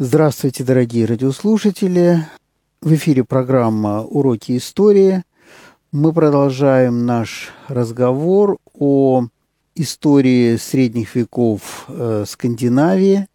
Здравствуйте, дорогие радиослушатели. В эфире программа «Уроки истории». Мы продолжаем наш разговор о истории средних веков э, Скандинавии.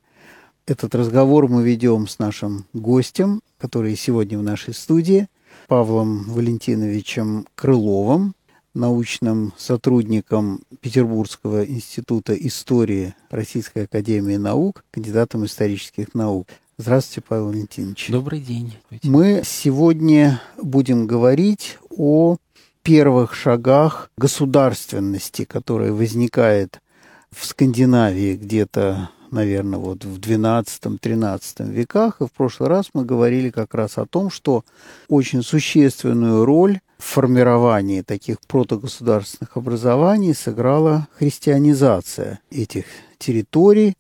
Этот разговор мы ведем с нашим гостем, который сегодня в нашей студии, Павлом Валентиновичем Крыловым, научным сотрудником Петербургского института истории Российской академии наук, кандидатом исторических наук. Здравствуйте, Павел Валентинович. Добрый день. Мы сегодня будем говорить о первых шагах государственности, которая возникает в Скандинавии где-то, наверное, вот в XII-XIII веках. И в прошлый раз мы говорили как раз о том, что очень существенную роль формировании таких протогосударственных образований сыграла христианизация этих территорий.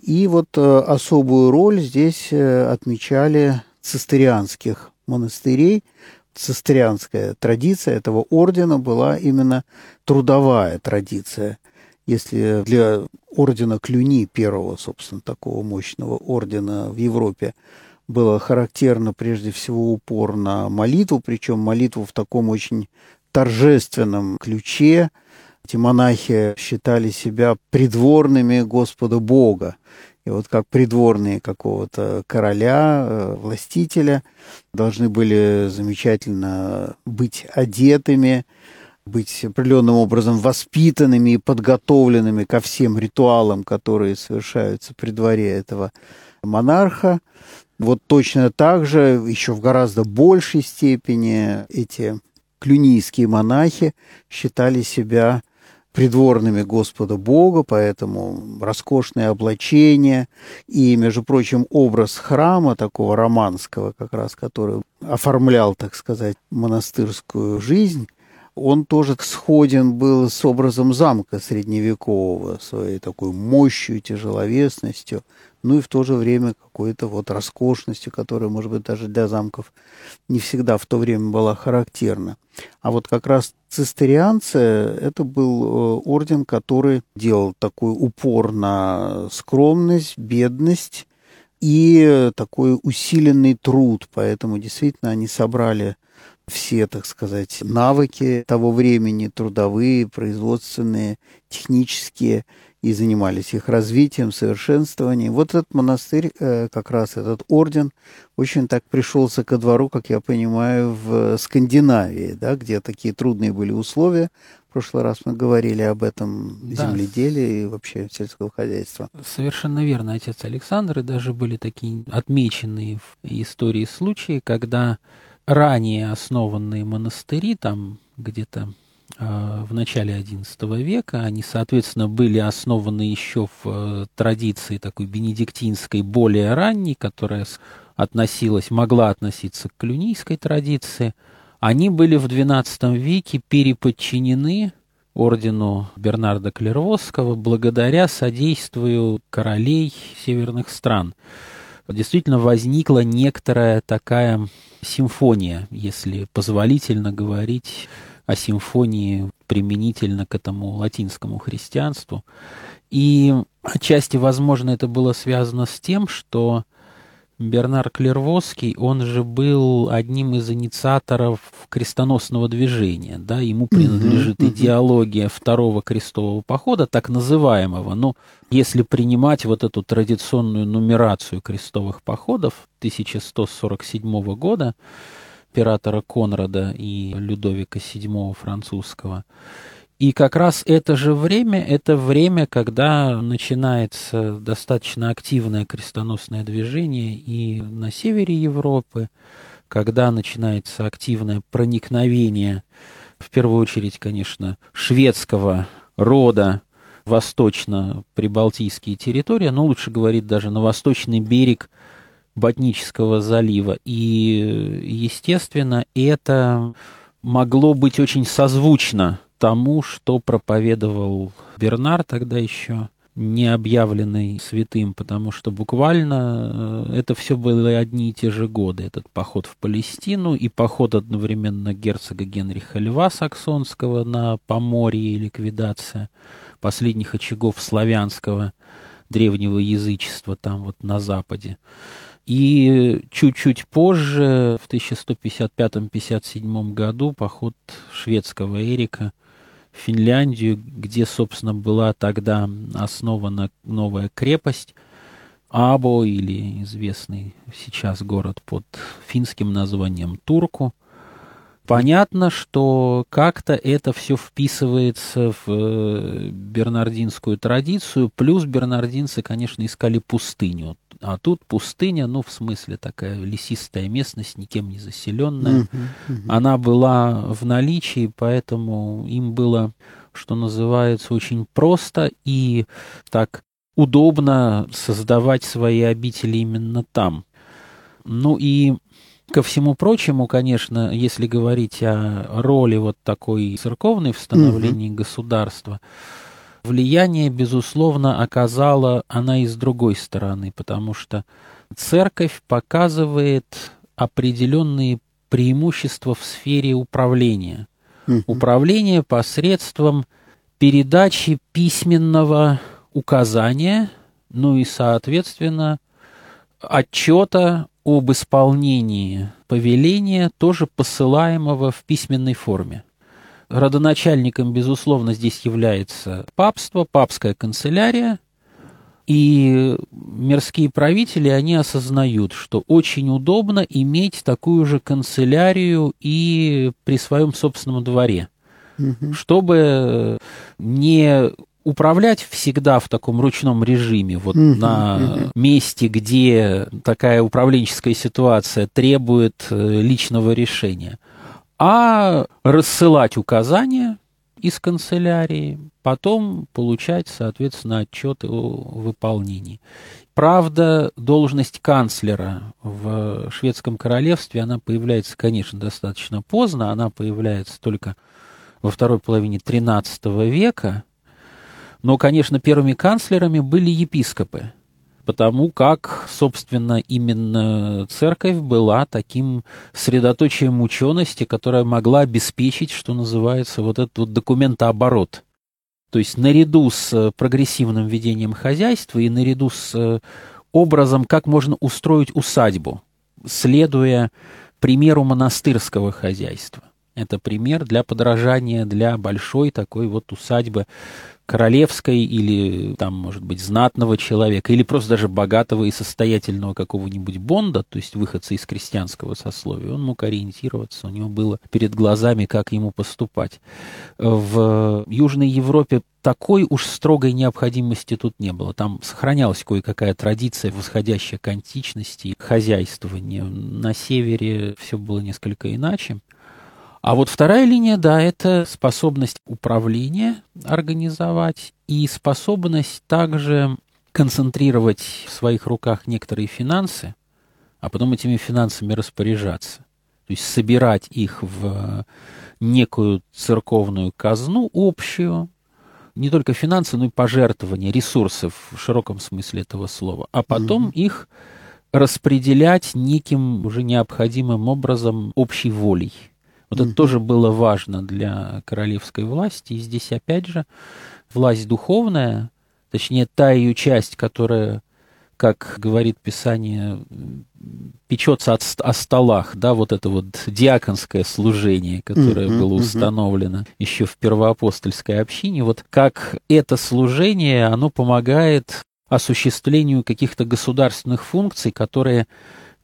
И вот э, особую роль здесь э, отмечали цистерианских монастырей, цистерианская традиция этого ордена была именно трудовая традиция. Если для ордена Клюни, первого, собственно, такого мощного ордена в Европе, было характерно прежде всего упор на молитву, причем молитву в таком очень торжественном ключе. Эти монахи считали себя придворными Господа Бога. И вот как придворные какого-то короля, э, властителя, должны были замечательно быть одетыми, быть определенным образом воспитанными и подготовленными ко всем ритуалам, которые совершаются при дворе этого монарха. Вот точно так же, еще в гораздо большей степени, эти клюнийские монахи считали себя придворными Господа Бога, поэтому роскошное облачение и, между прочим, образ храма такого романского, как раз, который оформлял, так сказать, монастырскую жизнь, он тоже сходен был с образом замка средневекового, своей такой мощью, тяжеловесностью, ну и в то же время какой-то вот роскошностью, которая, может быть, даже для замков не всегда в то время была характерна. А вот как раз цистерианцы – это был э, орден, который делал такой упор на скромность, бедность и такой усиленный труд. Поэтому действительно они собрали все, так сказать, навыки того времени, трудовые, производственные, технические, и занимались их развитием, совершенствованием. Вот этот монастырь, э, как раз этот орден, очень так пришелся ко двору, как я понимаю, в Скандинавии, да, где такие трудные были условия. В прошлый раз мы говорили об этом да. земледелии и вообще сельского хозяйства. Совершенно верно, отец Александр, и даже были такие отмеченные в истории случаи, когда ранее основанные монастыри, там где-то э, в начале XI века, они, соответственно, были основаны еще в э, традиции такой бенедиктинской, более ранней, которая относилась, могла относиться к клюнийской традиции. Они были в XII веке переподчинены ордену Бернарда Клервосского благодаря содействию королей северных стран. Действительно возникла некоторая такая симфония, если позволительно говорить о симфонии применительно к этому латинскому христианству. И отчасти, возможно, это было связано с тем, что Бернар Клервосский, он же был одним из инициаторов крестоносного движения, да, ему принадлежит mm-hmm. идеология второго крестового похода, так называемого, но если принимать вот эту традиционную нумерацию крестовых походов 1147 года, императора Конрада и Людовика VII французского, и как раз это же время, это время, когда начинается достаточно активное крестоносное движение и на севере Европы, когда начинается активное проникновение, в первую очередь, конечно, шведского рода восточно-прибалтийские территории, но лучше говорить даже на восточный берег Ботнического залива. И, естественно, это могло быть очень созвучно тому, что проповедовал Бернар тогда еще, не объявленный святым, потому что буквально э, это все были одни и те же годы. Этот поход в Палестину и поход одновременно герцога Генриха Льва Саксонского на Поморье и ликвидация последних очагов славянского древнего язычества там вот на Западе. И чуть-чуть позже, в 1155-57 году, поход шведского Эрика в Финляндию, где, собственно, была тогда основана новая крепость Або, или известный сейчас город под финским названием Турку – Понятно, что как-то это все вписывается в э, бернардинскую традицию, плюс бернардинцы, конечно, искали пустыню. А тут пустыня, ну, в смысле, такая лесистая местность, никем не заселенная. Uh-huh, uh-huh. Она была в наличии, поэтому им было, что называется, очень просто и так удобно создавать свои обители именно там. Ну и Ко всему прочему, конечно, если говорить о роли вот такой церковной в становлении угу. государства, влияние, безусловно, оказала она и с другой стороны, потому что церковь показывает определенные преимущества в сфере управления. Угу. Управление посредством передачи письменного указания, ну и, соответственно, отчета об исполнении повеления, тоже посылаемого в письменной форме. Родоначальником, безусловно, здесь является папство, папская канцелярия, и мирские правители, они осознают, что очень удобно иметь такую же канцелярию и при своем собственном дворе, угу. чтобы не управлять всегда в таком ручном режиме, вот uh-huh, на uh-huh. месте, где такая управленческая ситуация требует э, личного решения, а рассылать указания из канцелярии, потом получать, соответственно, отчеты о выполнении. Правда, должность канцлера в шведском королевстве, она появляется, конечно, достаточно поздно, она появляется только во второй половине XIII века, но, конечно, первыми канцлерами были епископы, потому как, собственно, именно церковь была таким средоточием учености, которая могла обеспечить, что называется, вот этот вот документооборот. То есть наряду с прогрессивным ведением хозяйства и наряду с э, образом, как можно устроить усадьбу, следуя примеру монастырского хозяйства. Это пример для подражания для большой такой вот усадьбы королевской или там, может быть, знатного человека, или просто даже богатого и состоятельного какого-нибудь Бонда, то есть выходца из крестьянского сословия, он мог ориентироваться, у него было перед глазами, как ему поступать. В Южной Европе такой уж строгой необходимости тут не было. Там сохранялась кое-какая традиция, восходящая к античности, хозяйствования. На севере все было несколько иначе. А вот вторая линия, да, это способность управления организовать и способность также концентрировать в своих руках некоторые финансы, а потом этими финансами распоряжаться. То есть собирать их в некую церковную казну общую, не только финансы, но и пожертвования, ресурсов в широком смысле этого слова, а потом mm-hmm. их распределять неким уже необходимым образом общей волей. Вот mm-hmm. это тоже было важно для королевской власти. И здесь, опять же, власть духовная, точнее, та ее часть, которая, как говорит Писание, печется от, о столах, да, вот это вот диаконское служение, которое mm-hmm, было установлено mm-hmm. еще в первоапостольской общине, вот как это служение, оно помогает осуществлению каких-то государственных функций, которые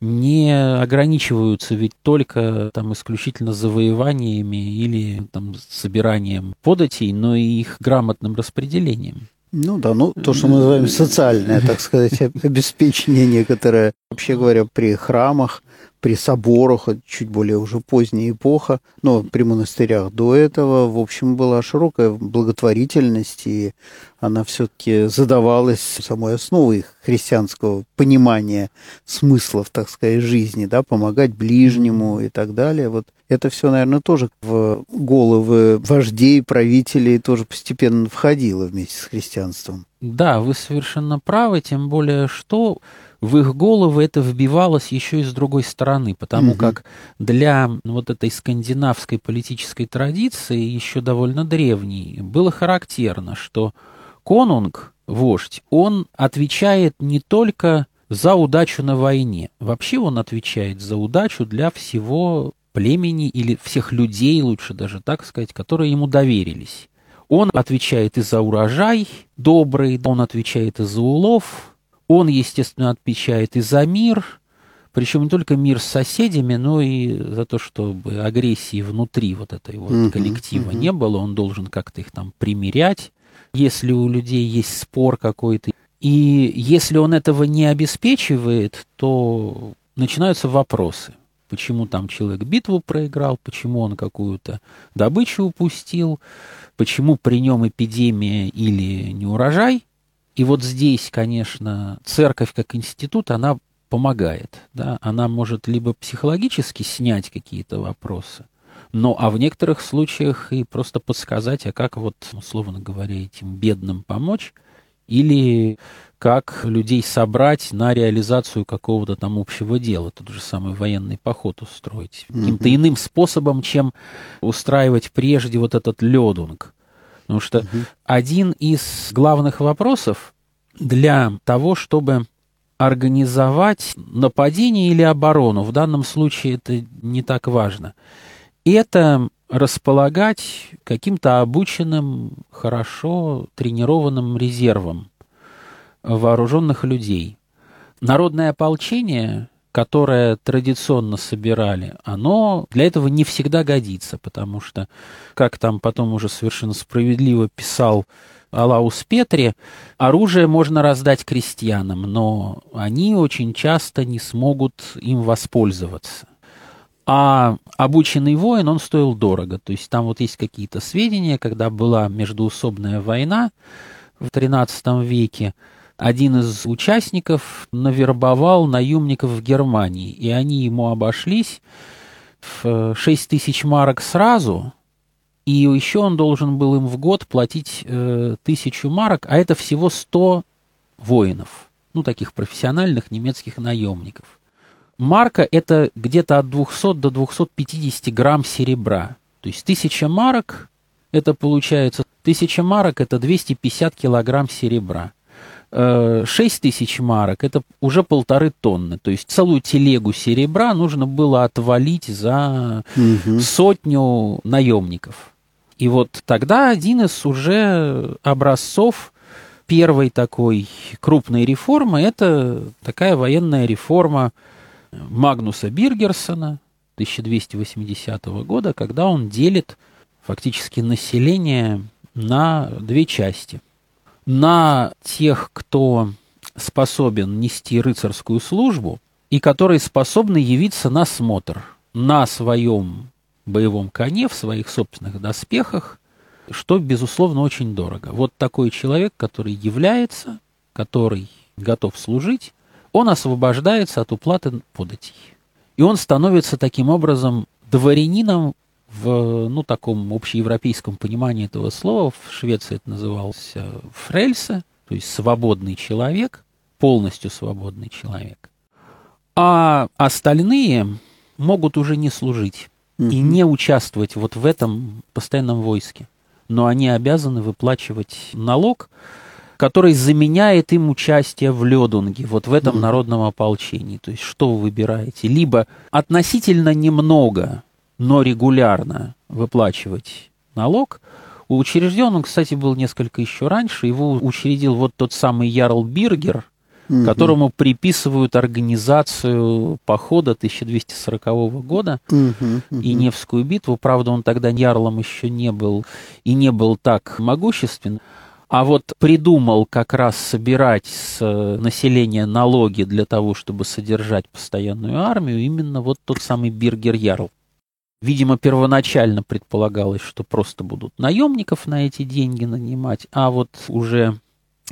не ограничиваются ведь только там исключительно завоеваниями или там собиранием податей, но и их грамотным распределением. Ну да, ну то, что мы называем социальное, так сказать, обеспечение некоторое. Вообще говоря, при храмах при соборах, чуть более уже поздняя эпоха, но при монастырях до этого, в общем, была широкая благотворительность, и она все-таки задавалась самой основой христианского понимания смыслов, так сказать, жизни, да, помогать ближнему и так далее. Вот это все, наверное, тоже в головы вождей, правителей тоже постепенно входило вместе с христианством. Да, вы совершенно правы, тем более что в их головы это вбивалось еще и с другой стороны, потому угу. как для вот этой скандинавской политической традиции, еще довольно древней, было характерно, что конунг вождь, он отвечает не только за удачу на войне. Вообще он отвечает за удачу для всего племени или всех людей, лучше даже так сказать, которые ему доверились. Он отвечает и за урожай добрый, он отвечает и за улов, он, естественно, отвечает и за мир, причем не только мир с соседями, но и за то, чтобы агрессии внутри вот этой вот коллектива не было, он должен как-то их там примирять, если у людей есть спор какой-то. И если он этого не обеспечивает, то начинаются вопросы. Почему там человек битву проиграл, почему он какую-то добычу упустил, почему при нем эпидемия или неурожай. И вот здесь, конечно, церковь как институт, она помогает. Да? Она может либо психологически снять какие-то вопросы, но а в некоторых случаях и просто подсказать, а как вот, условно говоря, этим бедным помочь, или как людей собрать на реализацию какого-то там общего дела, тот же самый военный поход устроить, mm-hmm. каким-то иным способом, чем устраивать прежде вот этот ледунг. Потому что mm-hmm. один из главных вопросов для того, чтобы организовать нападение или оборону, в данном случае это не так важно, это располагать каким-то обученным, хорошо тренированным резервом вооруженных людей. Народное ополчение, которое традиционно собирали, оно для этого не всегда годится, потому что, как там потом уже совершенно справедливо писал Алаус Петри, оружие можно раздать крестьянам, но они очень часто не смогут им воспользоваться. А обученный воин, он стоил дорого. То есть там вот есть какие-то сведения, когда была междуусобная война в XIII веке, один из участников навербовал наемников в Германии, и они ему обошлись в 6 тысяч марок сразу, и еще он должен был им в год платить э, тысячу марок, а это всего 100 воинов, ну, таких профессиональных немецких наемников. Марка – это где-то от 200 до 250 грамм серебра. То есть тысяча марок – это получается, тысяча марок – это 250 килограмм серебра. 6 э, тысяч марок – это уже полторы тонны. То есть целую телегу серебра нужно было отвалить за угу. сотню наемников. И вот тогда один из уже образцов первой такой крупной реформы – это такая военная реформа Магнуса Биргерсона 1280 года, когда он делит фактически население на две части. На тех, кто способен нести рыцарскую службу и которые способны явиться на смотр на своем боевом коне, в своих собственных доспехах, что, безусловно, очень дорого. Вот такой человек, который является, который готов служить, он освобождается от уплаты податей. И он становится таким образом дворянином в, ну, таком общеевропейском понимании этого слова. В Швеции это называлось фрельсе, то есть свободный человек, полностью свободный человек. А остальные могут уже не служить и не участвовать вот в этом постоянном войске. Но они обязаны выплачивать налог, который заменяет им участие в ледунге, вот в этом народном ополчении. То есть что вы выбираете? Либо относительно немного, но регулярно выплачивать налог. Учрежден он, кстати, был несколько еще раньше. Его учредил вот тот самый Ярл Биргер, угу. которому приписывают организацию похода 1240 года угу, угу. и Невскую битву. Правда, он тогда ярлом еще не был и не был так могуществен. А вот придумал как раз собирать с э, населения налоги для того, чтобы содержать постоянную армию, именно вот тот самый Биргер Ярл. Видимо, первоначально предполагалось, что просто будут наемников на эти деньги нанимать, а вот уже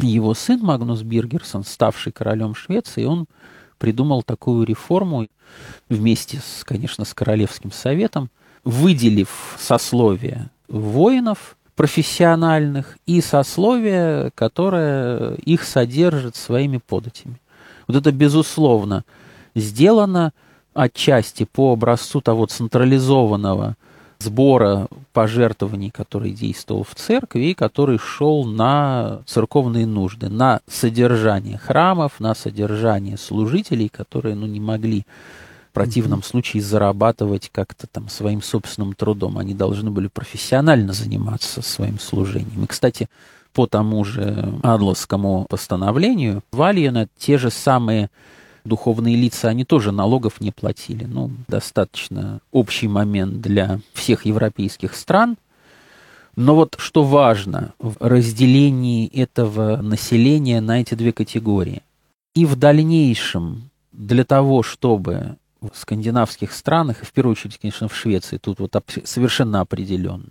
его сын Магнус Биргерсон, ставший королем Швеции, он придумал такую реформу вместе, с, конечно, с Королевским советом, выделив сословие воинов профессиональных и сословие, которое их содержит своими податями. Вот это, безусловно, сделано отчасти по образцу того централизованного сбора пожертвований, который действовал в церкви и который шел на церковные нужды, на содержание храмов, на содержание служителей, которые ну, не могли противном случае зарабатывать как-то там своим собственным трудом. Они должны были профессионально заниматься своим служением. И, кстати, по тому же Адловскому постановлению, Вальена те же самые духовные лица, они тоже налогов не платили. Ну, достаточно общий момент для всех европейских стран. Но вот что важно в разделении этого населения на эти две категории. И в дальнейшем для того, чтобы в скандинавских странах, и в первую очередь, конечно, в Швеции, тут вот совершенно определенно,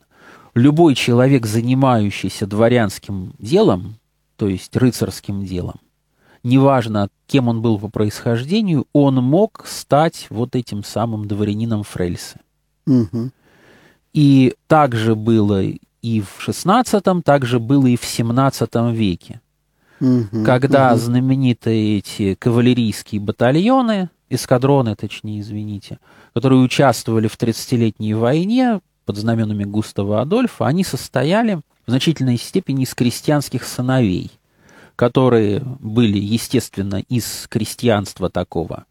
любой человек, занимающийся дворянским делом, то есть рыцарским делом, неважно, кем он был по происхождению, он мог стать вот этим самым дворянином Фрельса. Угу. И так же было и в XVI, так же было и в XVII веке. Угу, когда угу. знаменитые эти кавалерийские батальоны, эскадроны, точнее, извините, которые участвовали в 30-летней войне под знаменами Густава Адольфа, они состояли в значительной степени из крестьянских сыновей – которые были, естественно, из крестьянства такого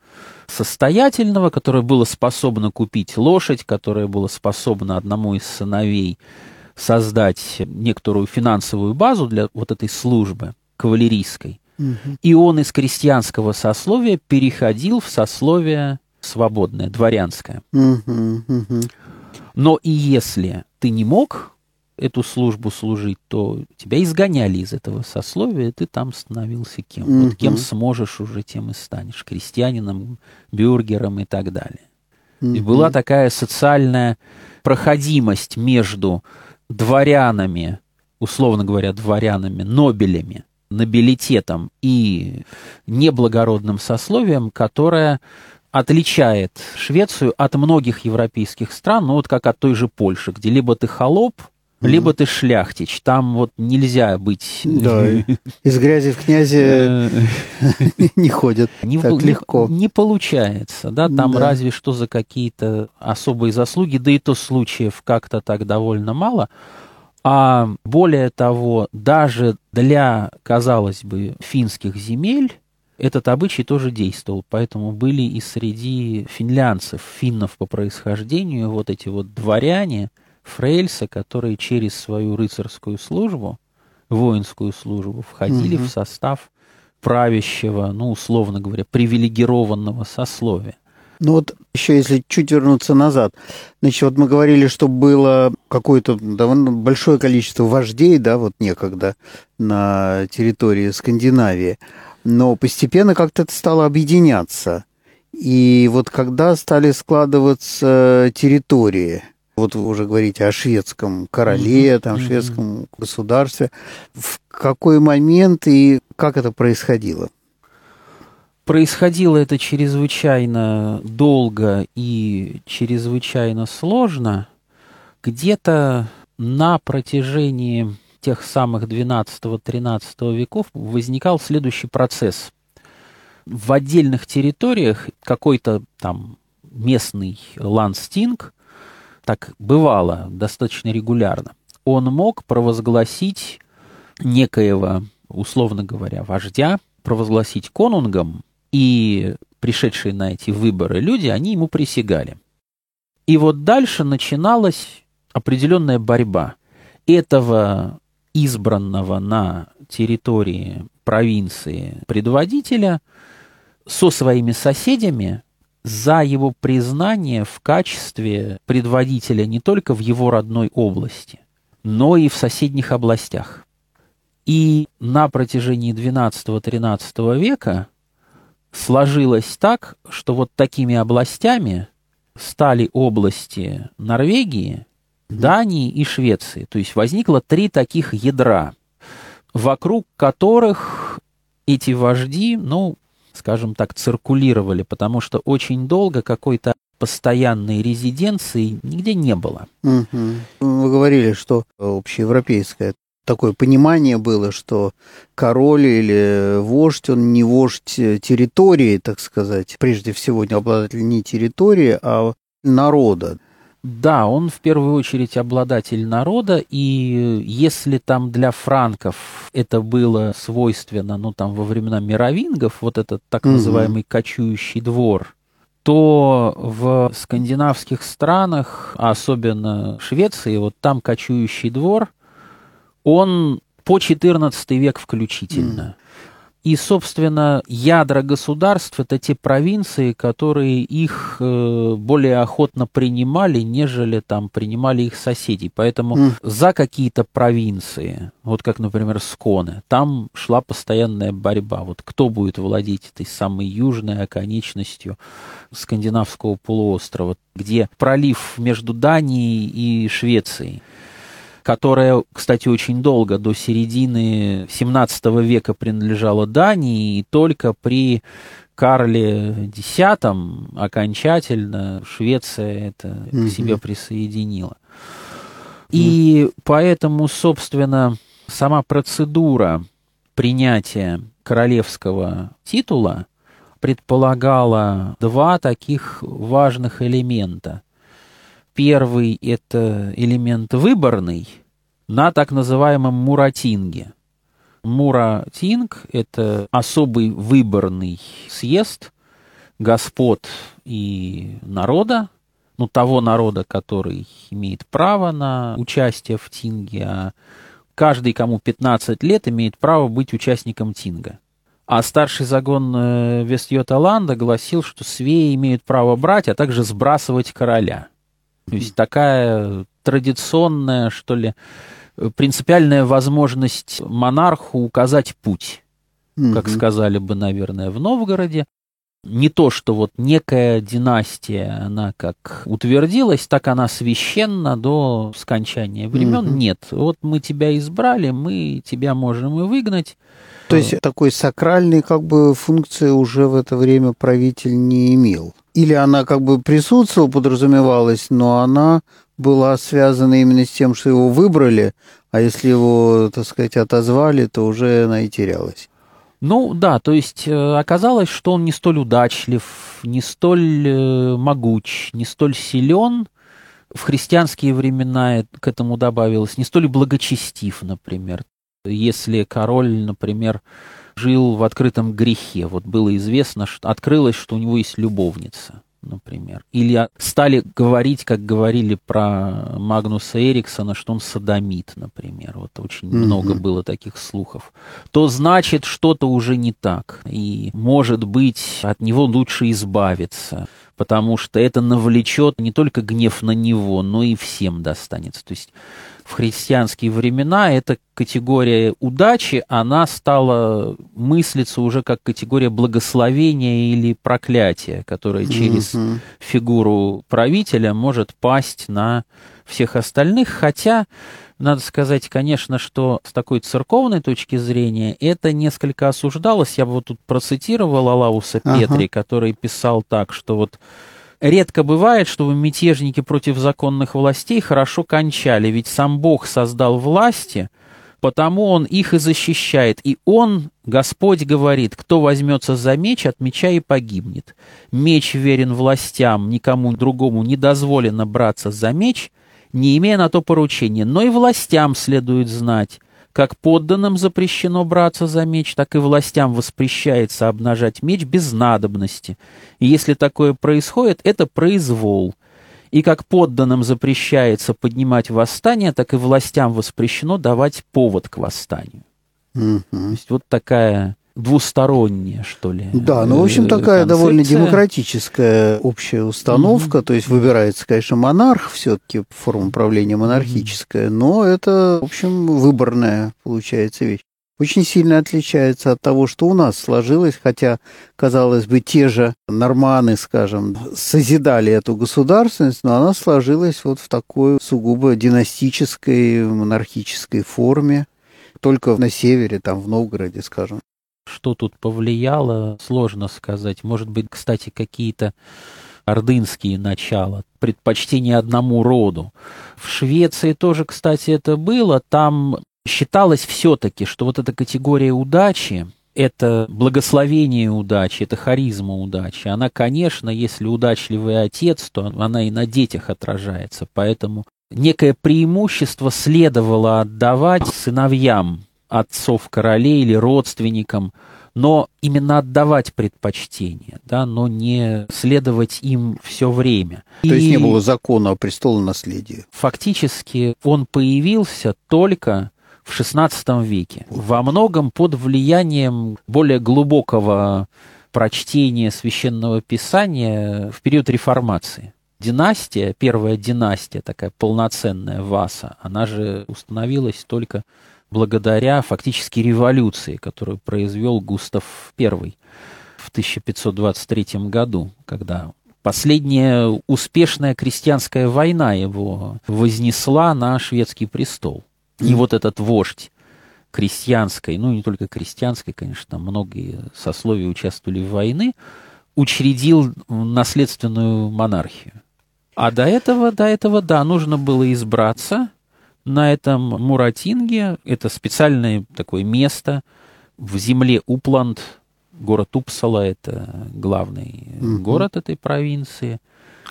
состоятельного, которое было способно купить лошадь, которое было способно одному из сыновей создать некоторую финансовую базу для вот этой службы кавалерийской. Угу. И он из крестьянского сословия переходил в сословие свободное, дворянское. Угу, угу. Но и если ты не мог эту службу служить, то тебя изгоняли из этого сословия, и ты там становился кем. Вот кем сможешь уже, тем и станешь. Крестьянином, бюргером и так далее. И была такая социальная проходимость между дворянами, условно говоря, дворянами, нобелями, нобилитетом и неблагородным сословием, которая отличает Швецию от многих европейских стран, ну вот как от той же Польши, где либо ты холоп, либо ты шляхтич, там вот нельзя быть... Да, из грязи в князи не ходят не, так легко. Не получается, да, там да. разве что за какие-то особые заслуги, да и то случаев как-то так довольно мало. А более того, даже для, казалось бы, финских земель этот обычай тоже действовал, поэтому были и среди финлянцев, финнов по происхождению, вот эти вот дворяне – Фрейльса, которые через свою рыцарскую службу, воинскую службу, входили угу. в состав правящего, ну, условно говоря, привилегированного сословия. Ну вот еще если чуть вернуться назад, значит, вот мы говорили, что было какое-то довольно большое количество вождей, да, вот некогда на территории Скандинавии, но постепенно как-то это стало объединяться. И вот когда стали складываться территории – вот вы уже говорите о шведском короле, mm-hmm. там, шведском mm-hmm. государстве. В какой момент и как это происходило? Происходило это чрезвычайно долго и чрезвычайно сложно. Где-то на протяжении тех самых 12-13 веков возникал следующий процесс. В отдельных территориях какой-то там местный ландстинг так бывало достаточно регулярно, он мог провозгласить некоего, условно говоря, вождя, провозгласить конунгом, и пришедшие на эти выборы люди, они ему присягали. И вот дальше начиналась определенная борьба этого избранного на территории провинции предводителя со своими соседями за его признание в качестве предводителя не только в его родной области, но и в соседних областях. И на протяжении XII-XIII века сложилось так, что вот такими областями стали области Норвегии, Дании и Швеции. То есть возникло три таких ядра, вокруг которых эти вожди, ну, скажем так, циркулировали, потому что очень долго какой-то постоянной резиденции нигде не было. Угу. Вы говорили, что общеевропейское такое понимание было, что король или вождь, он не вождь территории, так сказать, прежде всего не обладатель не территории, а народа. Да, он в первую очередь обладатель народа, и если там для франков это было свойственно, ну там во времена мировингов, вот этот так называемый угу. кочующий двор, то в скандинавских странах, а особенно Швеции, вот там кочующий двор, он по XIV век включительно. Mm. И, собственно, ядра государств – это те провинции, которые их э, более охотно принимали, нежели там принимали их соседи. Поэтому mm. за какие-то провинции, вот как, например, Сконы, там шла постоянная борьба. Вот кто будет владеть этой самой южной оконечностью скандинавского полуострова, где пролив между Данией и Швецией – которая, кстати, очень долго, до середины XVII века принадлежала Дании, и только при Карле X окончательно Швеция это к себе присоединила. И поэтому, собственно, сама процедура принятия королевского титула предполагала два таких важных элемента. Первый – это элемент выборный на так называемом Муратинге. Муратинг – это особый выборный съезд господ и народа, ну, того народа, который имеет право на участие в Тинге, а каждый, кому 15 лет, имеет право быть участником Тинга. А старший загон э, Вестьоталанда гласил, что свеи имеют право брать, а также сбрасывать короля – то есть такая традиционная, что ли, принципиальная возможность монарху указать путь, угу. как сказали бы, наверное, в Новгороде. Не то, что вот некая династия, она как утвердилась, так она священна до скончания времен. Угу. Нет, вот мы тебя избрали, мы тебя можем и выгнать. То есть такой сакральной как бы функции уже в это время правитель не имел или она как бы присутствовала, подразумевалась, но она была связана именно с тем, что его выбрали, а если его, так сказать, отозвали, то уже она и терялась. Ну да, то есть э, оказалось, что он не столь удачлив, не столь э, могуч, не столь силен. В христианские времена к этому добавилось не столь благочестив, например. Если король, например, жил в открытом грехе. Вот было известно, что открылось, что у него есть любовница, например. Или стали говорить, как говорили про Магнуса Эриксона, что он садомит, например. Вот очень mm-hmm. много было таких слухов. То значит, что-то уже не так. И, может быть, от него лучше избавиться потому что это навлечет не только гнев на него, но и всем достанется. То есть в христианские времена эта категория удачи, она стала мыслиться уже как категория благословения или проклятия, которая через mm-hmm. фигуру правителя может пасть на всех остальных, хотя надо сказать, конечно, что с такой церковной точки зрения это несколько осуждалось. Я бы вот тут процитировал Алауса Петри, ага. который писал так, что вот Редко бывает, чтобы мятежники против законных властей хорошо кончали, ведь сам Бог создал власти, потому Он их и защищает. И Он, Господь, говорит, кто возьмется за меч, от меча и погибнет. Меч верен властям, никому другому не дозволено браться за меч, не имея на то поручения, но и властям следует знать, как подданным запрещено браться за меч, так и властям воспрещается обнажать меч без надобности. И если такое происходит, это произвол. И как подданным запрещается поднимать восстание, так и властям воспрещено давать повод к восстанию. Mm-hmm. То есть вот такая двусторонняя, что ли. Да, ну, в общем, такая концепция. довольно демократическая общая установка. Mm-hmm. То есть выбирается, конечно, монарх, все-таки форма правления монархическая, но это, в общем, выборная, получается, вещь. Очень сильно отличается от того, что у нас сложилось, хотя, казалось бы, те же норманы, скажем, созидали эту государственность, но она сложилась вот в такой сугубо династической, монархической форме, только на севере, там, в Новгороде, скажем. Что тут повлияло, сложно сказать. Может быть, кстати, какие-то ордынские начала, предпочтение одному роду. В Швеции тоже, кстати, это было. Там считалось все-таки, что вот эта категория удачи, это благословение удачи, это харизма удачи. Она, конечно, если удачливый отец, то она и на детях отражается. Поэтому некое преимущество следовало отдавать сыновьям отцов королей или родственникам, но именно отдавать предпочтение, да, но не следовать им все время. То и есть не было закона о престолонаследии? Фактически он появился только в XVI веке, во многом под влиянием более глубокого прочтения священного писания в период реформации. Династия, первая династия, такая полноценная Васа, она же установилась только благодаря фактически революции, которую произвел Густав I в 1523 году, когда последняя успешная крестьянская война его вознесла на шведский престол. И вот этот вождь крестьянской, ну не только крестьянской, конечно, многие сословия участвовали в войне, учредил наследственную монархию. А до этого, до этого, да, нужно было избраться, на этом Муратинге. Это специальное такое место в земле Упланд, город Упсала, это главный угу. город этой провинции.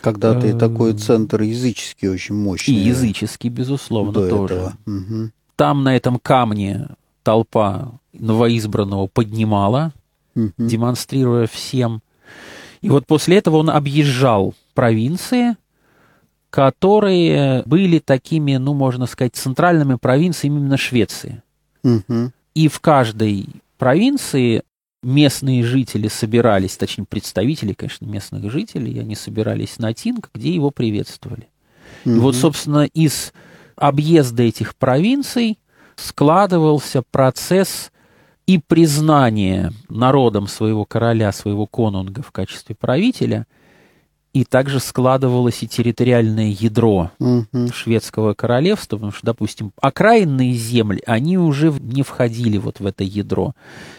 Когда-то и такой эм, центр языческий очень мощный. И языческий, безусловно, тоже. Угу. Там на этом камне толпа новоизбранного поднимала, угу. демонстрируя всем. И вот после этого он объезжал провинции, которые были такими, ну, можно сказать, центральными провинциями именно Швеции. Угу. И в каждой провинции местные жители собирались, точнее, представители, конечно, местных жителей, они собирались на Тинг, где его приветствовали. Угу. И вот, собственно, из объезда этих провинций складывался процесс и признания народом своего короля, своего конунга в качестве правителя – и также складывалось и территориальное ядро угу. шведского королевства, потому что, допустим, окраинные земли, они уже не входили вот в это ядро.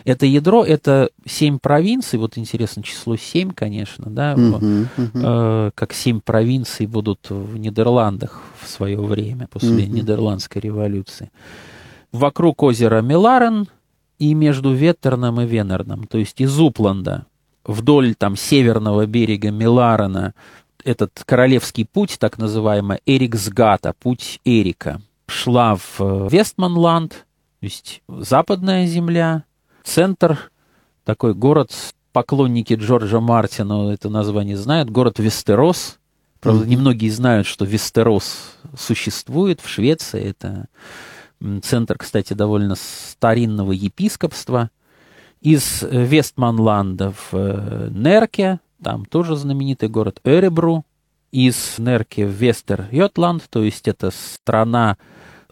Это ядро — это семь провинций, вот интересно число семь, конечно, да, угу, угу. Э, как семь провинций будут в Нидерландах в свое время, после угу. Нидерландской революции. Вокруг озера Миларен и между Веттерном и Венерном, то есть из Упланда вдоль там северного берега Миларена этот королевский путь, так называемый Эриксгата, путь Эрика, шла в э, Вестманланд, то есть западная земля, центр, такой город, поклонники Джорджа Мартина это название знают, город Вестерос. Правда, mm-hmm. немногие знают, что Вестерос существует в Швеции. Это центр, кстати, довольно старинного епископства из э, Вестманланда в э, Нерке, там тоже знаменитый город Эребру, из Нерки в Вестер-Йотланд, то есть это страна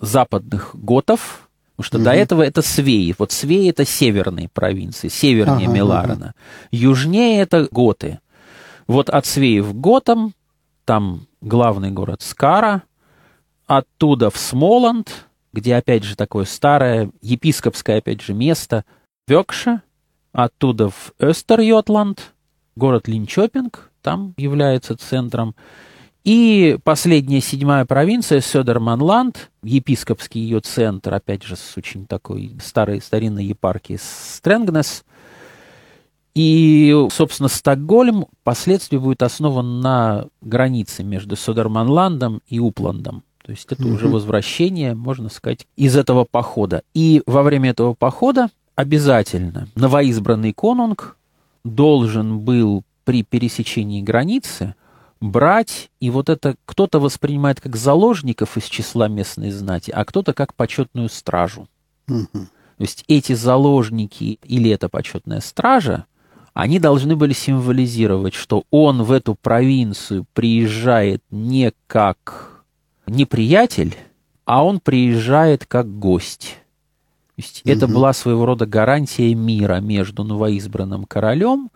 западных готов, потому что угу. до этого это Свеи. Вот Свеи это северные провинции, севернее ага, Миларена. Ага. Южнее это готы. Вот от Свеев к готам, там главный город Скара, оттуда в Смоланд, где опять же такое старое епископское опять же место – Векша, оттуда в Östergötland, город Линчопинг, там является центром. И последняя, седьмая провинция, Södermanland, епископский ее центр, опять же, с очень такой старой, старинной епархией Стрэнгнес. И, собственно, Стокгольм впоследствии будет основан на границе между Södermanlandом и Упландом. То есть это mm-hmm. уже возвращение, можно сказать, из этого похода. И во время этого похода обязательно новоизбранный конунг должен был при пересечении границы брать, и вот это кто-то воспринимает как заложников из числа местной знати, а кто-то как почетную стражу. Угу. То есть эти заложники или эта почетная стража, они должны были символизировать, что он в эту провинцию приезжает не как неприятель, а он приезжает как гость. Есть угу. это была своего рода гарантия мира между новоизбранным королем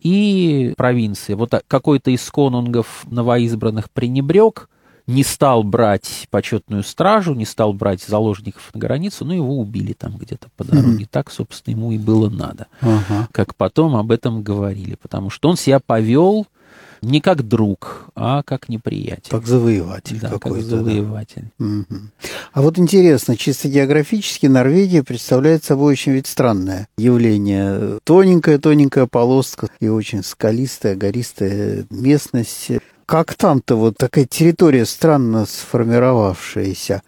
и провинцией. Вот какой-то из конунгов новоизбранных пренебрег, не стал брать почетную стражу, не стал брать заложников на границу, но его убили там где-то по дороге. Mm-hmm. Так, собственно, ему и было надо. Uh-huh. Как потом об этом говорили. Потому что он себя повел не как друг, а как неприятель. Как завоеватель да, какой-то. как завоеватель. Да. Угу. А вот интересно, чисто географически Норвегия представляет собой очень ведь странное явление. Тоненькая-тоненькая полоска и очень скалистая, гористая местность. Как там-то вот такая территория странно сформировавшаяся?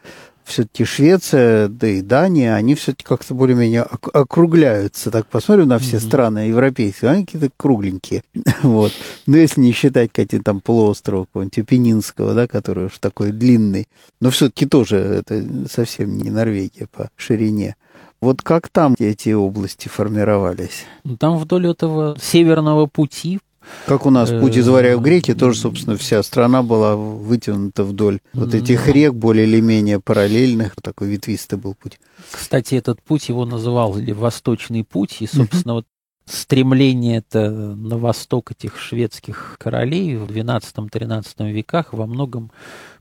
Все-таки Швеция, да и Дания, они все-таки как-то более-менее округляются. Так посмотрим на все mm-hmm. страны европейские, они какие-то кругленькие. вот. Но если не считать какие-то там полуострова какого-нибудь Пенинского, да, который уж такой длинный, но все-таки тоже это совсем не Норвегия по ширине. Вот как там эти области формировались? Там вдоль этого северного пути как у нас путь из Варя в Греки, тоже, собственно, вся страна была вытянута вдоль вот этих рек, более или менее параллельных. Такой ветвистый был путь. Кстати, этот путь его называли Восточный путь, и, собственно, вот стремление это на восток этих шведских королей в XII-XIII веках во многом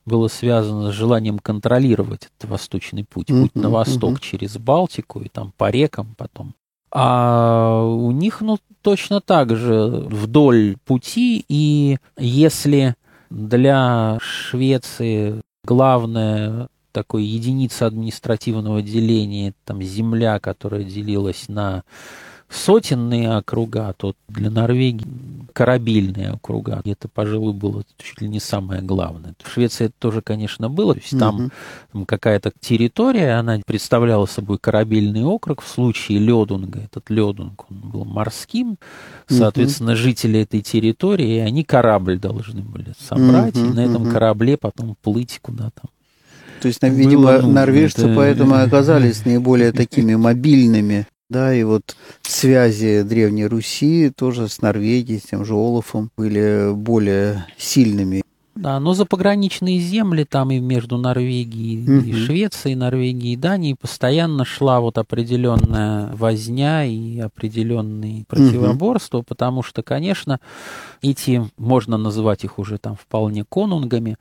было связано с желанием контролировать этот восточный путь, путь на восток через Балтику и там по рекам потом. А у них, ну, точно так же вдоль пути, и если для Швеции главная такой единица административного деления, там земля, которая делилась на сотенные округа, то для Норвегии корабельные округа. Это, пожалуй, было чуть ли не самое главное. В Швеции это тоже, конечно, было. То есть там, там какая-то территория, она представляла собой корабельный округ. В случае Ледунга, этот Ледунг, он был морским. Соответственно, жители этой территории, они корабль должны были собрать, и на этом корабле потом плыть куда-то. То есть, видимо, Было, норвежцы это... поэтому оказались наиболее такими мобильными да, и вот связи Древней Руси тоже с Норвегией, с тем же Олафом были более сильными. Да, но за пограничные земли там и между Норвегией угу. и Швецией, Норвегией и Данией постоянно шла вот определенная возня и определенные противоборства, угу. потому что, конечно, эти, можно называть их уже там вполне конунгами,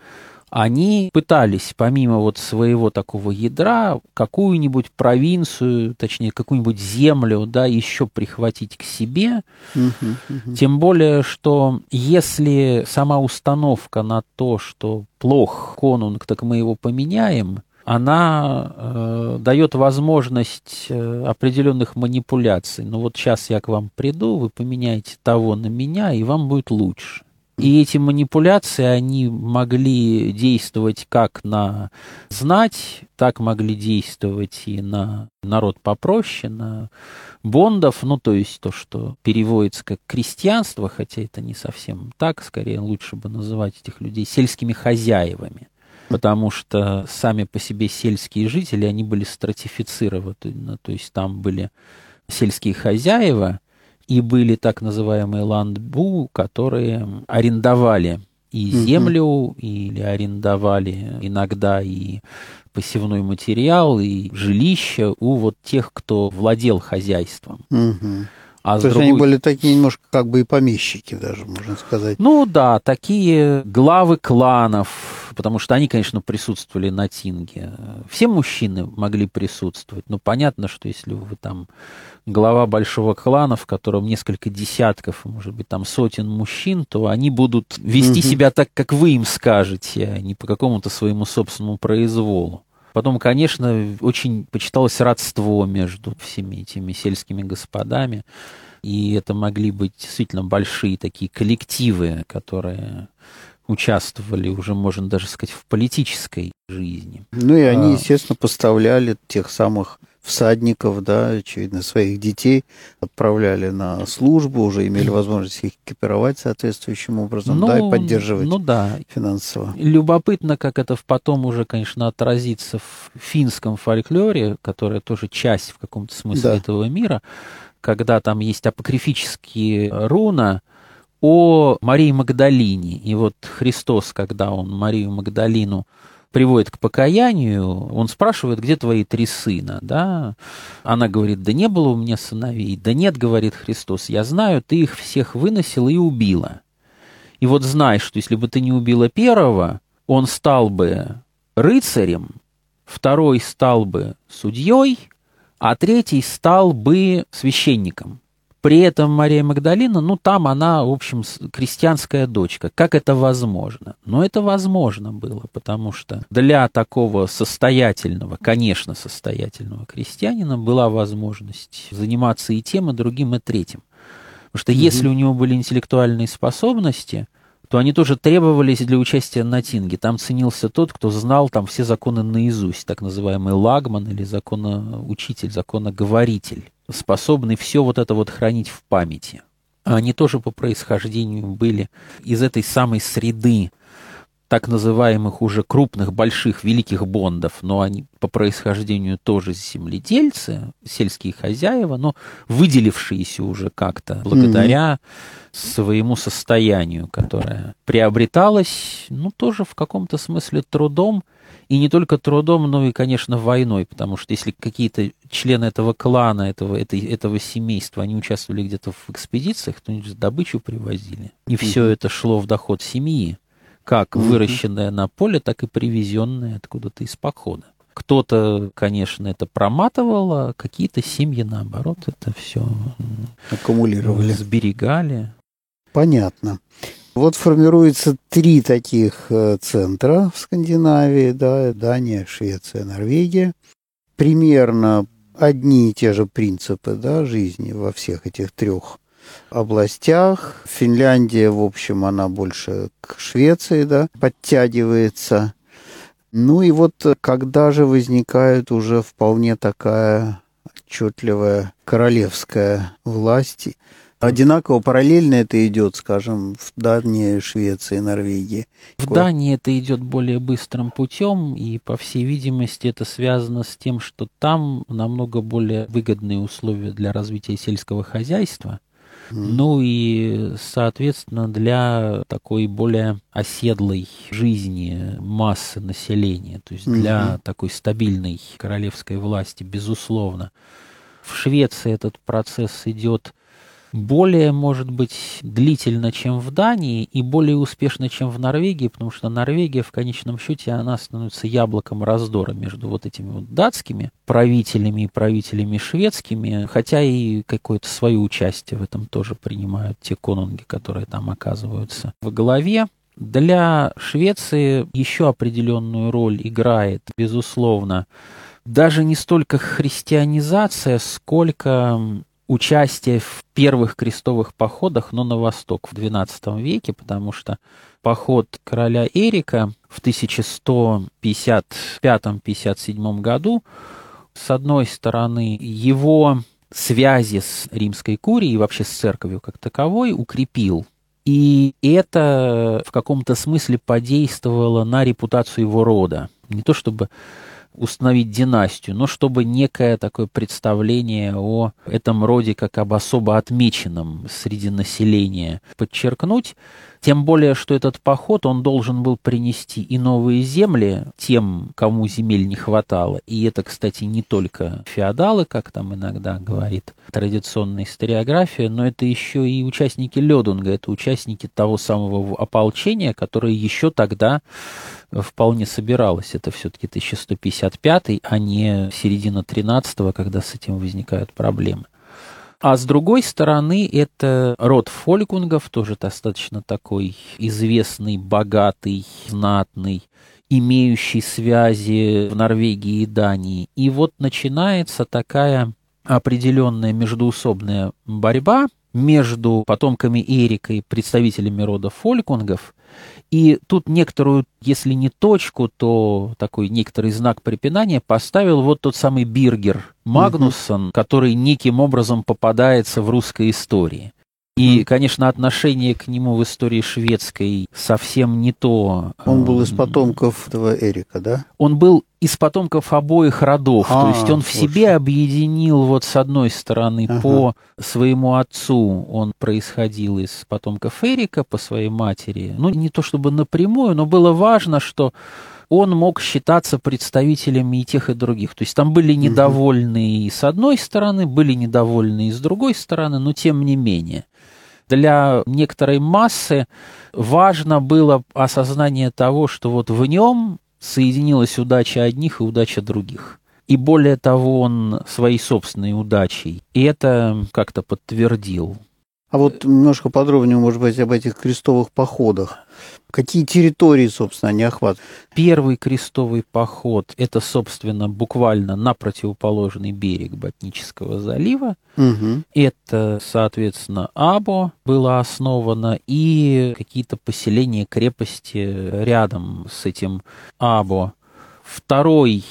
они пытались, помимо вот своего такого ядра, какую-нибудь провинцию, точнее, какую-нибудь землю, да, еще прихватить к себе. Uh-huh, uh-huh. Тем более, что если сама установка на то, что плох конунг, так мы его поменяем, она э, дает возможность э, определенных манипуляций. Ну вот сейчас я к вам приду, вы поменяете того на меня, и вам будет лучше. И эти манипуляции, они могли действовать как на знать, так могли действовать и на народ попроще, на бондов, ну, то есть то, что переводится как крестьянство, хотя это не совсем так, скорее лучше бы называть этих людей сельскими хозяевами. Потому что сами по себе сельские жители, они были стратифицированы, то есть там были сельские хозяева, и были так называемые ландбу, которые арендовали и землю, угу. или арендовали иногда и посевной материал, и жилище у вот тех, кто владел хозяйством. Угу. А То есть другой... они были такие немножко как бы и помещики даже, можно сказать. Ну да, такие главы кланов, потому что они, конечно, присутствовали на Тинге. Все мужчины могли присутствовать, но понятно, что если вы там глава большого клана, в котором несколько десятков, может быть, там сотен мужчин, то они будут вести себя так, как вы им скажете, а не по какому-то своему собственному произволу. Потом, конечно, очень почиталось родство между всеми этими сельскими господами. И это могли быть действительно большие такие коллективы, которые участвовали уже, можно даже сказать, в политической жизни. Ну и они, а. естественно, поставляли тех самых всадников, да, очевидно, своих детей отправляли на службу, уже имели возможность их экипировать соответствующим образом, ну, да, и поддерживать ну, да. финансово. Любопытно, как это потом уже, конечно, отразится в финском фольклоре, которая тоже часть в каком-то смысле да. этого мира, когда там есть апокрифические руна, о Марии Магдалине. И вот Христос, когда он Марию Магдалину приводит к покаянию, он спрашивает, где твои три сына, да? Она говорит, да не было у меня сыновей. Да нет, говорит Христос, я знаю, ты их всех выносила и убила. И вот знай, что если бы ты не убила первого, он стал бы рыцарем, второй стал бы судьей, а третий стал бы священником. При этом Мария Магдалина, ну, там она, в общем, крестьянская дочка. Как это возможно? Но это возможно было, потому что для такого состоятельного, конечно, состоятельного крестьянина была возможность заниматься и тем, и другим, и третьим. Потому что mm-hmm. если у него были интеллектуальные способности, то они тоже требовались для участия на Тинге. Там ценился тот, кто знал там все законы наизусть, так называемый лагман или законоучитель, законоговоритель способный все вот это вот хранить в памяти. Они тоже по происхождению были из этой самой среды так называемых уже крупных, больших, великих бондов, но они по происхождению тоже земледельцы, сельские хозяева, но выделившиеся уже как-то благодаря mm-hmm. своему состоянию, которое приобреталось, ну, тоже в каком-то смысле трудом, и не только трудом, но и, конечно, войной, потому что если какие-то члены этого клана, этого, этой, этого семейства, они участвовали где-то в экспедициях, то они добычу привозили. И все это шло в доход семьи, как выращенное на поле, так и привезенное откуда-то из похода. Кто-то, конечно, это проматывал, а какие-то семьи, наоборот, это все аккумулировали, сберегали. Понятно. Вот формируется три таких э, центра в Скандинавии, да, Дания, Швеция, Норвегия. Примерно одни и те же принципы да, жизни во всех этих трех областях. Финляндия, в общем, она больше к Швеции да, подтягивается. Ну и вот когда же возникает уже вполне такая отчетливая королевская власть, Одинаково параллельно это идет, скажем, в Дании, Швеции, Норвегии. В Дании это идет более быстрым путем, и, по всей видимости, это связано с тем, что там намного более выгодные условия для развития сельского хозяйства. Ну и, соответственно, для такой более оседлой жизни массы населения, то есть для mm-hmm. такой стабильной королевской власти, безусловно. В Швеции этот процесс идет более, может быть, длительно, чем в Дании, и более успешно, чем в Норвегии, потому что Норвегия, в конечном счете, она становится яблоком раздора между вот этими вот датскими правителями и правителями шведскими, хотя и какое-то свое участие в этом тоже принимают те конунги, которые там оказываются в голове. Для Швеции еще определенную роль играет, безусловно, даже не столько христианизация, сколько участие в первых крестовых походах, но на восток в XII веке, потому что поход короля Эрика в 1155-57 году, с одной стороны, его связи с римской курией и вообще с церковью как таковой укрепил. И это в каком-то смысле подействовало на репутацию его рода. Не то чтобы установить династию, но чтобы некое такое представление о этом роде как об особо отмеченном среди населения подчеркнуть. Тем более, что этот поход, он должен был принести и новые земли тем, кому земель не хватало. И это, кстати, не только феодалы, как там иногда говорит традиционная историография, но это еще и участники Ледунга, это участники того самого ополчения, которое еще тогда вполне собиралось. Это все-таки 1155, а не середина 13 когда с этим возникают проблемы. А с другой стороны, это род фолькунгов, тоже достаточно такой известный, богатый, знатный, имеющий связи в Норвегии и Дании. И вот начинается такая определенная междуусобная борьба между потомками Эрика и представителями рода фолькунгов, и тут некоторую, если не точку, то такой некоторый знак препинания поставил вот тот самый Биргер Магнуссон, угу. который неким образом попадается в русской истории. И, конечно, отношение к нему в истории шведской совсем не то. Он был из потомков этого Эрика, да? Он был из потомков обоих родов. А, то есть он в себе объединил, вот с одной стороны, ага. по своему отцу он происходил из потомков Эрика, по своей матери. Ну, не то чтобы напрямую, но было важно, что он мог считаться представителями и тех, и других. То есть там были недовольные и с одной стороны, были недовольные и с другой стороны, но тем не менее для некоторой массы важно было осознание того, что вот в нем соединилась удача одних и удача других. И более того, он своей собственной удачей и это как-то подтвердил. А вот немножко подробнее, может быть, об этих крестовых походах. Какие территории, собственно, они охватывают? Первый крестовый поход – это, собственно, буквально на противоположный берег Ботнического залива. Угу. Это, соответственно, Або было основано и какие-то поселения, крепости рядом с этим Або. Второй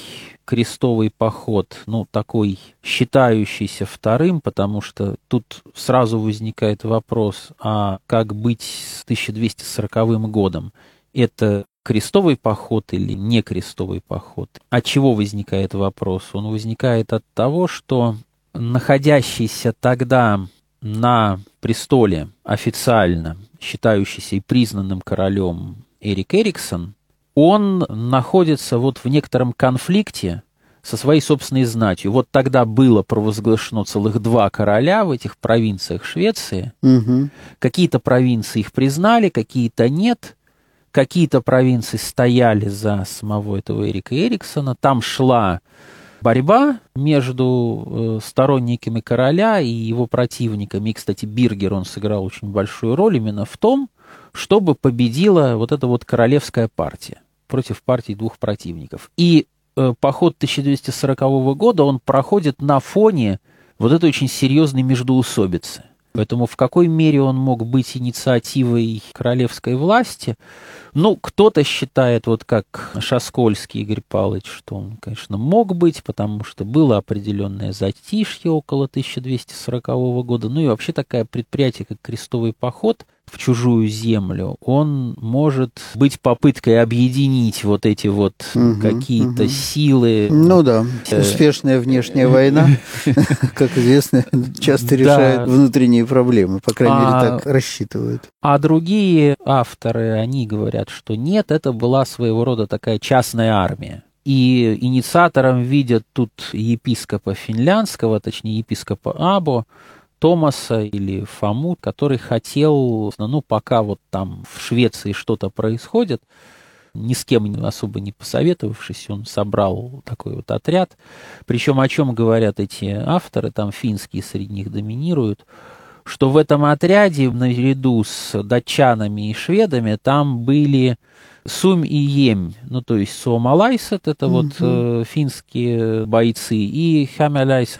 крестовый поход, ну, такой считающийся вторым, потому что тут сразу возникает вопрос, а как быть с 1240 годом? Это крестовый поход или не крестовый поход? От чего возникает вопрос? Он возникает от того, что находящийся тогда на престоле официально считающийся и признанным королем Эрик Эриксон, он находится вот в некотором конфликте со своей собственной знатью. Вот тогда было провозглашено целых два короля в этих провинциях Швеции. Угу. Какие-то провинции их признали, какие-то нет. Какие-то провинции стояли за самого этого Эрика Эриксона. Там шла борьба между э, сторонниками короля и его противниками. И, кстати, Биргер, он сыграл очень большую роль именно в том, чтобы победила вот эта вот королевская партия против партий двух противников. И э, поход 1240 года, он проходит на фоне вот этой очень серьезной междоусобицы. Поэтому в какой мере он мог быть инициативой королевской власти? Ну, кто-то считает, вот как Шаскольский Игорь Павлович, что он, конечно, мог быть, потому что было определенное затишье около 1240 года. Ну и вообще такое предприятие, как крестовый поход – в чужую землю, он может быть попыткой объединить вот эти вот угу, какие-то угу. силы. Ну да, э, успешная внешняя война, как известно, часто решает внутренние проблемы, по крайней мере, а так рассчитывают. А другие авторы, они говорят, что нет, это была своего рода такая частная армия. И инициатором видят тут епископа финляндского, точнее епископа Або, Томаса или Фому, который хотел, ну, пока вот там в Швеции что-то происходит, ни с кем особо не посоветовавшись, он собрал такой вот отряд. Причем о чем говорят эти авторы, там финские среди них доминируют, что в этом отряде наряду с датчанами и шведами там были Сум и Ем, ну то есть Суомалайсет, это mm-hmm. вот э, финские бойцы, и Хамялайс,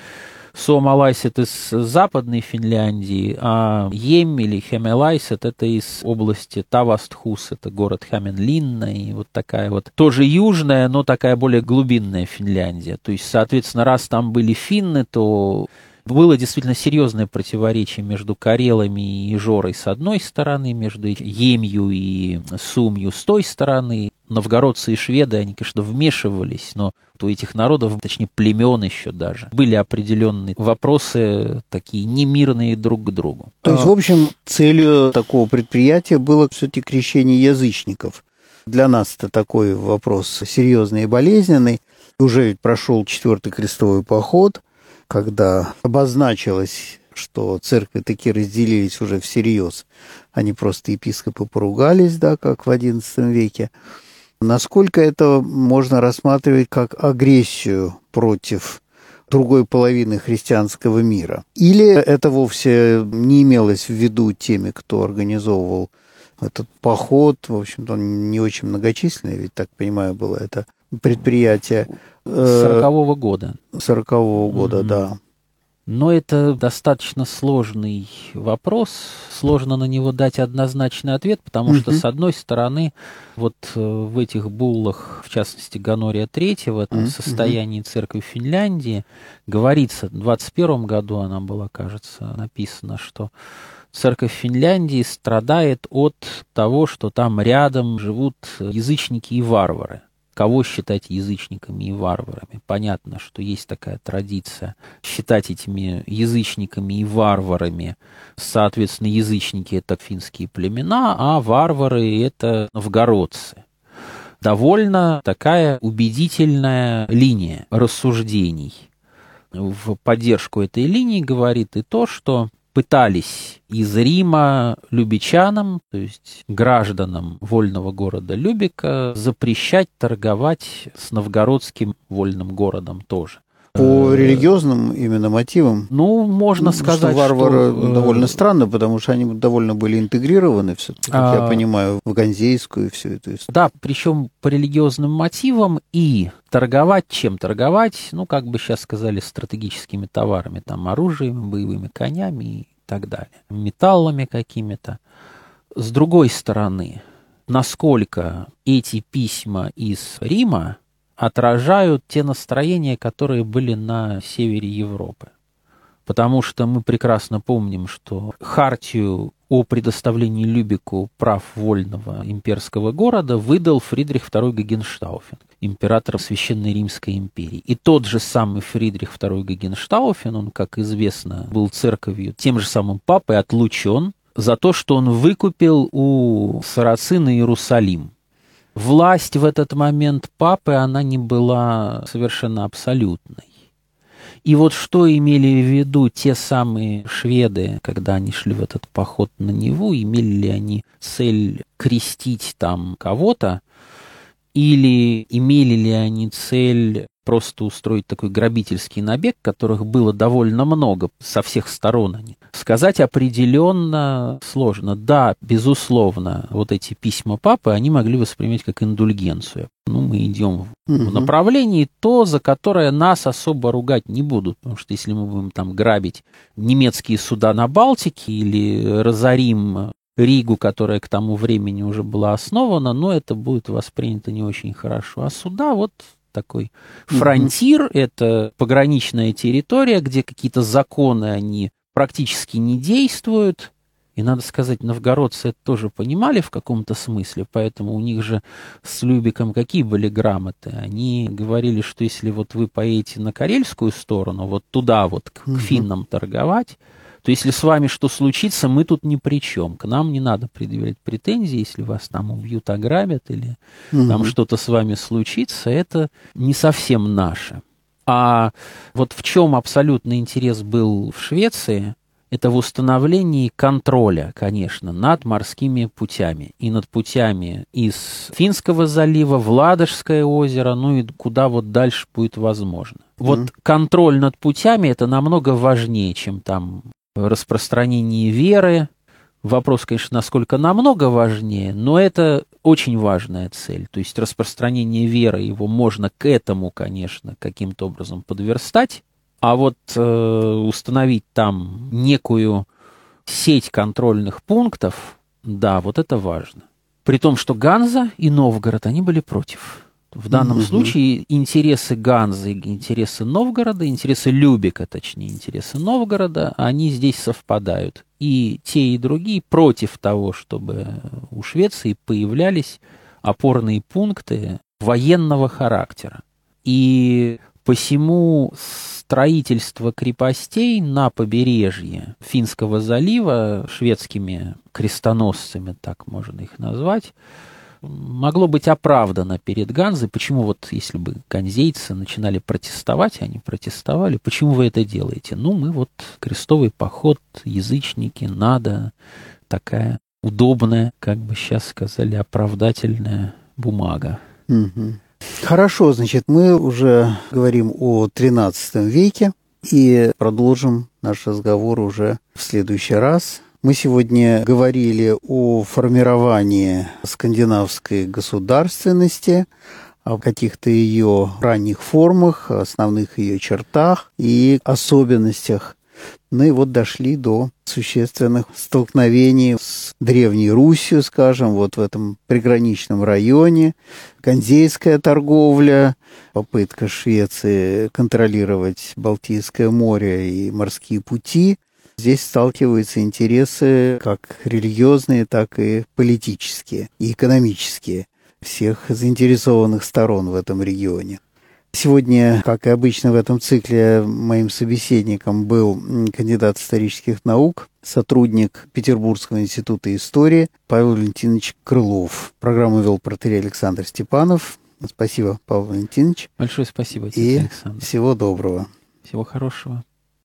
Суомалайсет из западной Финляндии, а Ем или Хемелайсет это из области Тавастхус, это город Хаменлинна, и вот такая вот тоже южная, но такая более глубинная Финляндия. То есть, соответственно, раз там были финны, то было действительно серьезное противоречие между Карелами и Жорой с одной стороны, между Емью и Сумью с той стороны. Новгородцы и шведы, они, конечно, вмешивались, но у этих народов, точнее племен еще даже, были определенные вопросы такие немирные друг к другу. То есть, в общем, целью такого предприятия было все-таки крещение язычников. Для нас это такой вопрос серьезный и болезненный. Уже ведь прошел четвертый крестовый поход, когда обозначилось, что церкви такие разделились уже всерьез, они просто епископы поругались, да, как в XI веке. Насколько это можно рассматривать как агрессию против другой половины христианского мира? Или это вовсе не имелось в виду теми, кто организовывал этот поход, в общем-то, он не очень многочисленный, ведь, так понимаю, было это предприятие. Э, сорокового года. Сорокового года, mm-hmm. да. Но это достаточно сложный вопрос, сложно на него дать однозначный ответ, потому что, с одной стороны, вот э, в этих буллах, в частности, Ганория III, в этом состоянии церкви Финляндии, говорится, в 21 году она была, кажется, написано, что церковь Финляндии страдает от того, что там рядом живут язычники и варвары кого считать язычниками и варварами. Понятно, что есть такая традиция считать этими язычниками и варварами. Соответственно, язычники — это финские племена, а варвары — это новгородцы. Довольно такая убедительная линия рассуждений. В поддержку этой линии говорит и то, что пытались из Рима любичанам, то есть гражданам вольного города Любика, запрещать торговать с новгородским вольным городом тоже. По э, религиозным именно мотивам? Ну, можно сказать, что варвары что... Э, довольно странно, потому что они довольно были интегрированы, все как а... я понимаю, в Ганзейскую всю эту историю. Да, причем по религиозным мотивам и торговать, чем торговать, ну, как бы сейчас сказали, стратегическими товарами, там, оружием, боевыми конями и так далее, металлами какими-то. С другой стороны, насколько эти письма из Рима отражают те настроения, которые были на севере Европы. Потому что мы прекрасно помним, что хартию о предоставлении Любику прав вольного имперского города выдал Фридрих II Гагенштауфен, император Священной Римской империи. И тот же самый Фридрих II Гагенштауфен, он, как известно, был церковью, тем же самым папой отлучен за то, что он выкупил у сарацина Иерусалим власть в этот момент папы, она не была совершенно абсолютной. И вот что имели в виду те самые шведы, когда они шли в этот поход на Неву, имели ли они цель крестить там кого-то, или имели ли они цель просто устроить такой грабительский набег, которых было довольно много со всех сторон. Они. Сказать определенно сложно. Да, безусловно, вот эти письма папы, они могли воспринимать как индульгенцию. Ну, мы идем в угу. направлении то, за которое нас особо ругать не будут. Потому что если мы будем там грабить немецкие суда на Балтике или разорим Ригу, которая к тому времени уже была основана, но это будет воспринято не очень хорошо. А суда вот такой фронтир, mm-hmm. это пограничная территория, где какие-то законы, они практически не действуют. И надо сказать, новгородцы это тоже понимали в каком-то смысле, поэтому у них же с Любиком какие были грамоты? Они говорили, что если вот вы поедете на карельскую сторону, вот туда вот к, mm-hmm. к финнам торговать, то если с вами что случится, мы тут ни при чем. К нам не надо предъявлять претензии, если вас там убьют, ограбят или угу. там что-то с вами случится, это не совсем наше. А вот в чем абсолютный интерес был в Швеции, это в установлении контроля, конечно, над морскими путями. И над путями из Финского залива в Ладожское озеро, ну и куда вот дальше будет возможно. Mm-hmm. Вот контроль над путями это намного важнее, чем там распространении веры. Вопрос, конечно, насколько намного важнее, но это очень важная цель. То есть распространение веры, его можно к этому, конечно, каким-то образом подверстать, а вот э, установить там некую сеть контрольных пунктов, да, вот это важно. При том, что Ганза и Новгород, они были против. В данном угу. случае интересы Ганзы, интересы Новгорода, интересы Любика, точнее, интересы Новгорода, они здесь совпадают. И те, и другие против того, чтобы у Швеции появлялись опорные пункты военного характера. И посему строительство крепостей на побережье Финского залива шведскими крестоносцами, так можно их назвать, могло быть оправдано перед Ганзой. Почему вот, если бы ганзейцы начинали протестовать, они протестовали, почему вы это делаете? Ну, мы вот крестовый поход, язычники, надо, такая удобная, как бы сейчас сказали, оправдательная бумага. Хорошо, значит, мы уже говорим о XIII веке и продолжим наш разговор уже в следующий раз. Мы сегодня говорили о формировании скандинавской государственности, о каких-то ее ранних формах, основных ее чертах и особенностях. Ну и вот дошли до существенных столкновений с Древней Русью, скажем, вот в этом приграничном районе, Ганзейская торговля, попытка Швеции контролировать Балтийское море и морские пути, Здесь сталкиваются интересы как религиозные, так и политические и экономические всех заинтересованных сторон в этом регионе. Сегодня, как и обычно в этом цикле, моим собеседником был кандидат исторических наук, сотрудник Петербургского института истории Павел Валентинович Крылов. Программу вел протерей Александр Степанов. Спасибо, Павел Валентинович. Большое спасибо, И Александр. всего доброго. Всего хорошего.